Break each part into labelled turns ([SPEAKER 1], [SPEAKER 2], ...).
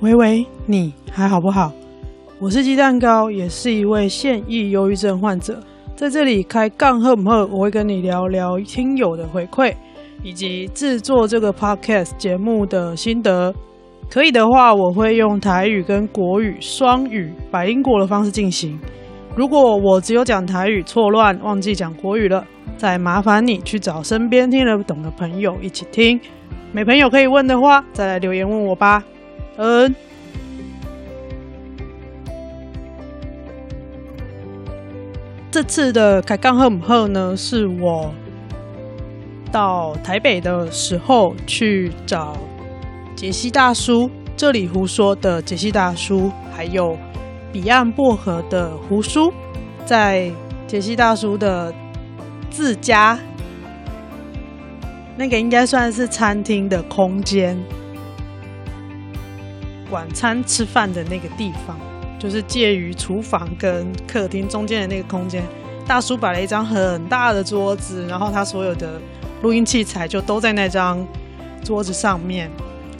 [SPEAKER 1] 喂喂，你还好不好？我是鸡蛋糕，也是一位现役忧郁症患者，在这里开杠赫姆赫，我会跟你聊聊听友的回馈，以及制作这个 podcast 节目的心得。可以的话，我会用台语跟国语双语百英国的方式进行。如果我只有讲台语错乱，忘记讲国语了，再麻烦你去找身边听得懂的朋友一起听。没朋友可以问的话，再来留言问我吧。嗯。这次的开杠赫姆赫呢，是我到台北的时候去找杰西大叔，这里胡说的杰西大叔，还有。彼岸薄荷的胡叔，在杰西大叔的自家，那个应该算是餐厅的空间，晚餐吃饭的那个地方，就是介于厨房跟客厅中间的那个空间。大叔摆了一张很大的桌子，然后他所有的录音器材就都在那张桌子上面，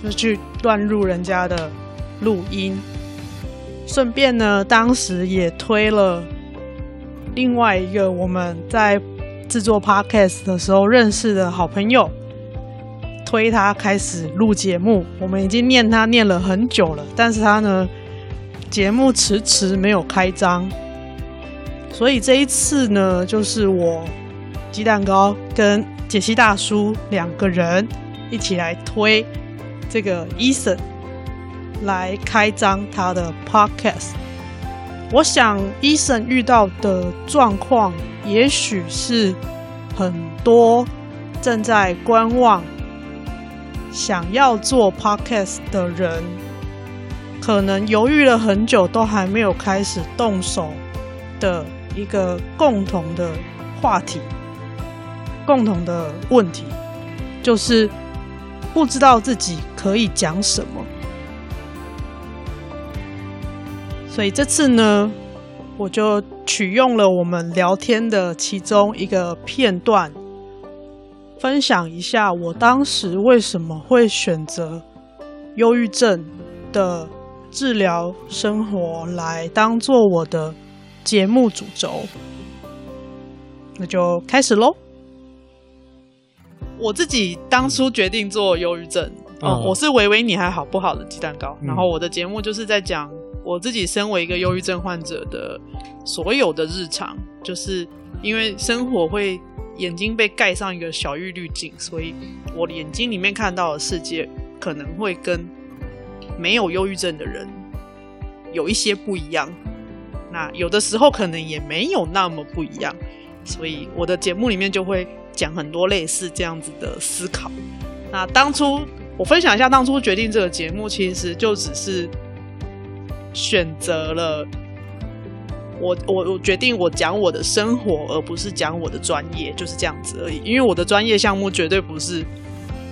[SPEAKER 1] 就去乱入人家的录音。顺便呢，当时也推了另外一个我们在制作 podcast 的时候认识的好朋友，推他开始录节目。我们已经念他念了很久了，但是他呢，节目迟迟没有开张。所以这一次呢，就是我鸡蛋糕跟解析大叔两个人一起来推这个 Eason。来开张他的 podcast。我想，Eason 遇到的状况，也许是很多正在观望、想要做 podcast 的人，可能犹豫了很久，都还没有开始动手的一个共同的话题、共同的问题，就是不知道自己可以讲什么。所以这次呢，我就取用了我们聊天的其中一个片段，分享一下我当时为什么会选择忧郁症的治疗生活来当做我的节目主轴。那就开始喽。我自己当初决定做忧郁症，哦、嗯，我是维维你还好不好的鸡蛋糕，嗯、然后我的节目就是在讲。我自己身为一个忧郁症患者的所有的日常，就是因为生活会眼睛被盖上一个小玉滤镜，所以我眼睛里面看到的世界可能会跟没有忧郁症的人有一些不一样。那有的时候可能也没有那么不一样，所以我的节目里面就会讲很多类似这样子的思考。那当初我分享一下，当初决定这个节目，其实就只是。选择了我，我我决定我讲我的生活，而不是讲我的专业，就是这样子而已。因为我的专业项目绝对不是，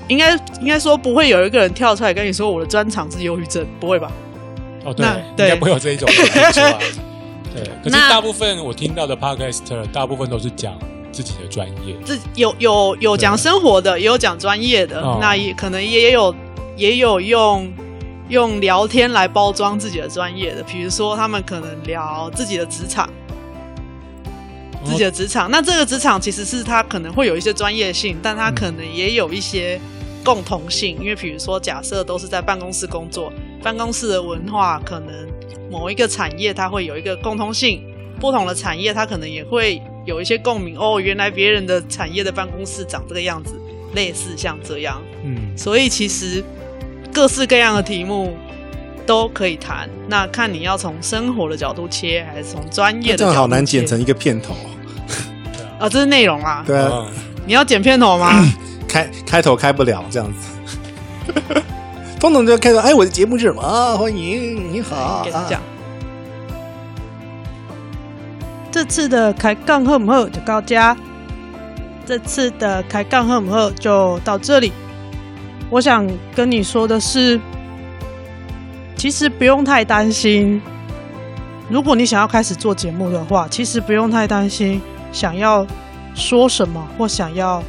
[SPEAKER 1] 应该应该说不会有一个人跳出来跟你说我的专长是忧郁症，不会吧？
[SPEAKER 2] 哦，对，对，应该不会有这一种人。对，可是大部分我听到的 podcaster，大部分都是讲自己的专业，自
[SPEAKER 1] 有有有讲生活的，也有讲专业的，哦、那也可能也有也有用。用聊天来包装自己的专业的，比如说他们可能聊自己的职场，自己的职场。那这个职场其实是他可能会有一些专业性，但他可能也有一些共同性。因为比如说，假设都是在办公室工作，办公室的文化可能某一个产业它会有一个共通性，不同的产业它可能也会有一些共鸣。哦，原来别人的产业的办公室长这个样子，类似像这样。嗯，所以其实。各式各样的题目都可以谈，那看你要从生活的角度切，还是从专业的角度切？这
[SPEAKER 3] 好难剪成一个片头。
[SPEAKER 1] 啊，这是内容啊。
[SPEAKER 3] 对啊，
[SPEAKER 1] 你要剪片头吗？
[SPEAKER 3] 开开头开不了这样子。通通就开头，哎，我的节目是什么？啊，欢迎，你好。
[SPEAKER 1] 给他讲。啊、这次的开杠赫姆赫就到家，这次的开杠赫姆赫就到这里。我想跟你说的是，其实不用太担心。如果你想要开始做节目的话，其实不用太担心，想要说什么或想要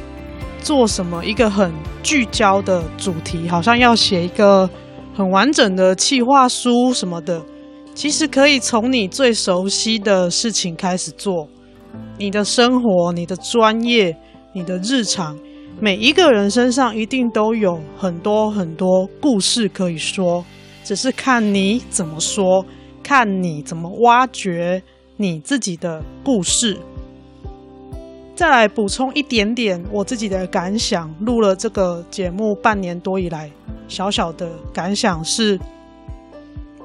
[SPEAKER 1] 做什么，一个很聚焦的主题，好像要写一个很完整的企划书什么的，其实可以从你最熟悉的事情开始做。你的生活、你的专业、你的日常，每一个人身上一定都有很多很多故事可以说，只是看你怎么说，看你怎么挖掘你自己的故事。再来补充一点点我自己的感想，录了这个节目半年多以来，小小的感想是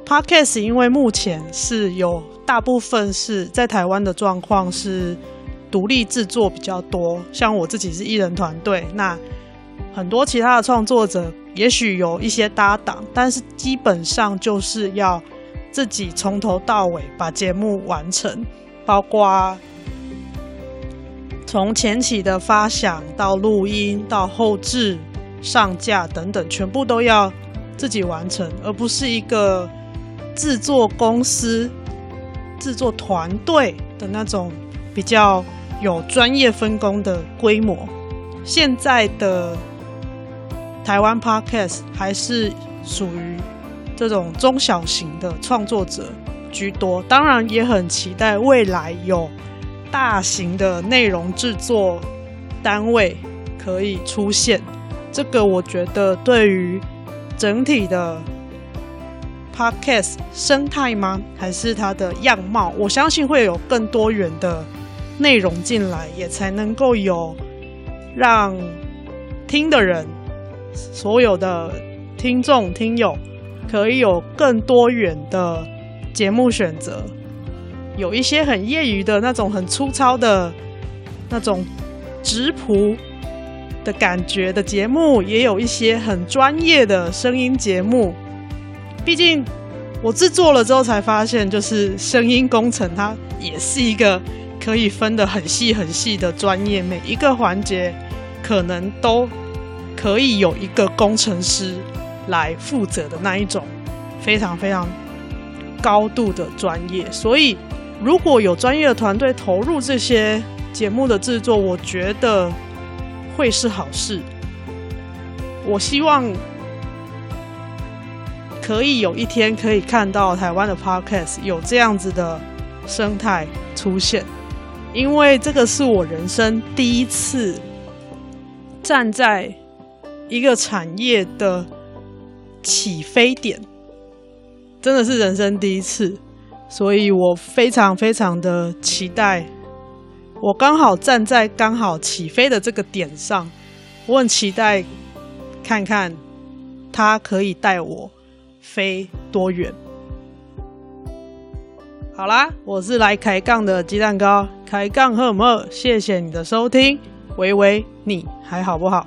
[SPEAKER 1] ，Podcast 因为目前是有大部分是在台湾的状况是独立制作比较多，像我自己是艺人团队，那很多其他的创作者也许有一些搭档，但是基本上就是要自己从头到尾把节目完成，包括。从前期的发想到录音到后制、上架等等，全部都要自己完成，而不是一个制作公司、制作团队的那种比较有专业分工的规模。现在的台湾 Podcast 还是属于这种中小型的创作者居多，当然也很期待未来有。大型的内容制作单位可以出现，这个我觉得对于整体的 Podcast 生态吗？还是它的样貌？我相信会有更多元的内容进来，也才能够有让听的人、所有的听众听友可以有更多元的节目选择。有一些很业余的那种很粗糙的那种直朴的感觉的节目，也有一些很专业的声音节目。毕竟我制作了之后才发现，就是声音工程它也是一个可以分得很细很细的专业，每一个环节可能都可以有一个工程师来负责的那一种非常非常高度的专业，所以。如果有专业的团队投入这些节目的制作，我觉得会是好事。我希望可以有一天可以看到台湾的 Podcast 有这样子的生态出现，因为这个是我人生第一次站在一个产业的起飞点，真的是人生第一次。所以我非常非常的期待，我刚好站在刚好起飞的这个点上，我很期待看看他可以带我飞多远。好啦，我是来抬杠的鸡蛋糕，开杠喝不喝？谢谢你的收听，维维，你还好不好？